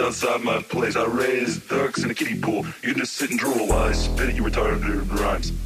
outside my place. I raise ducks in a kiddie pool. You just sit and drool while I spit at you retarded rhymes.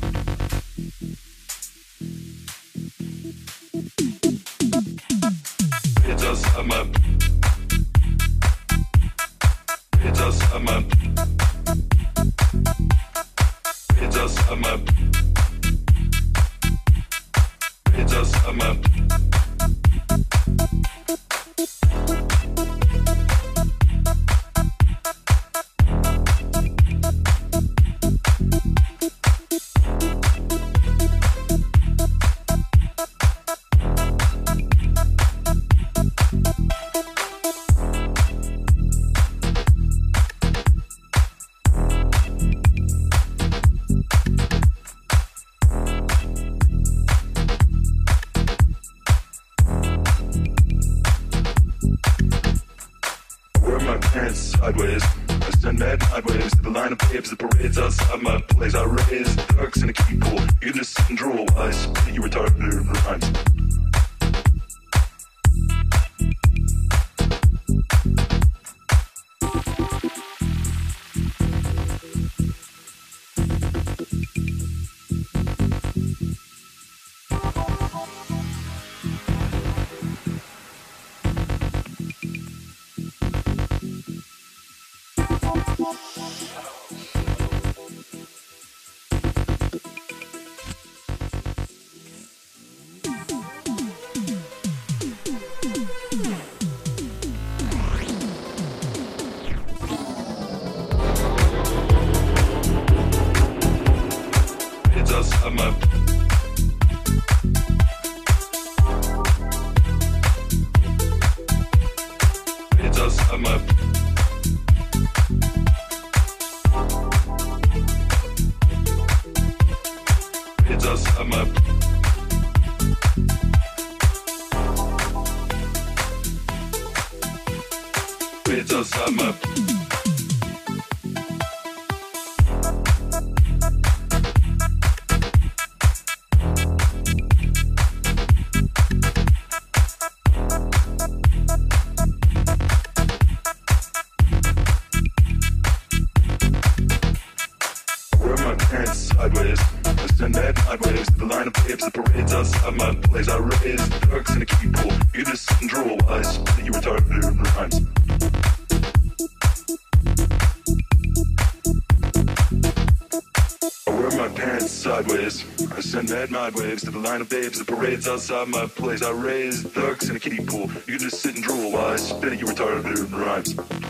Line of babes that parades outside my place. I raise ducks in a kiddie pool. You can just sit and drool while I spit at you retarded rhymes.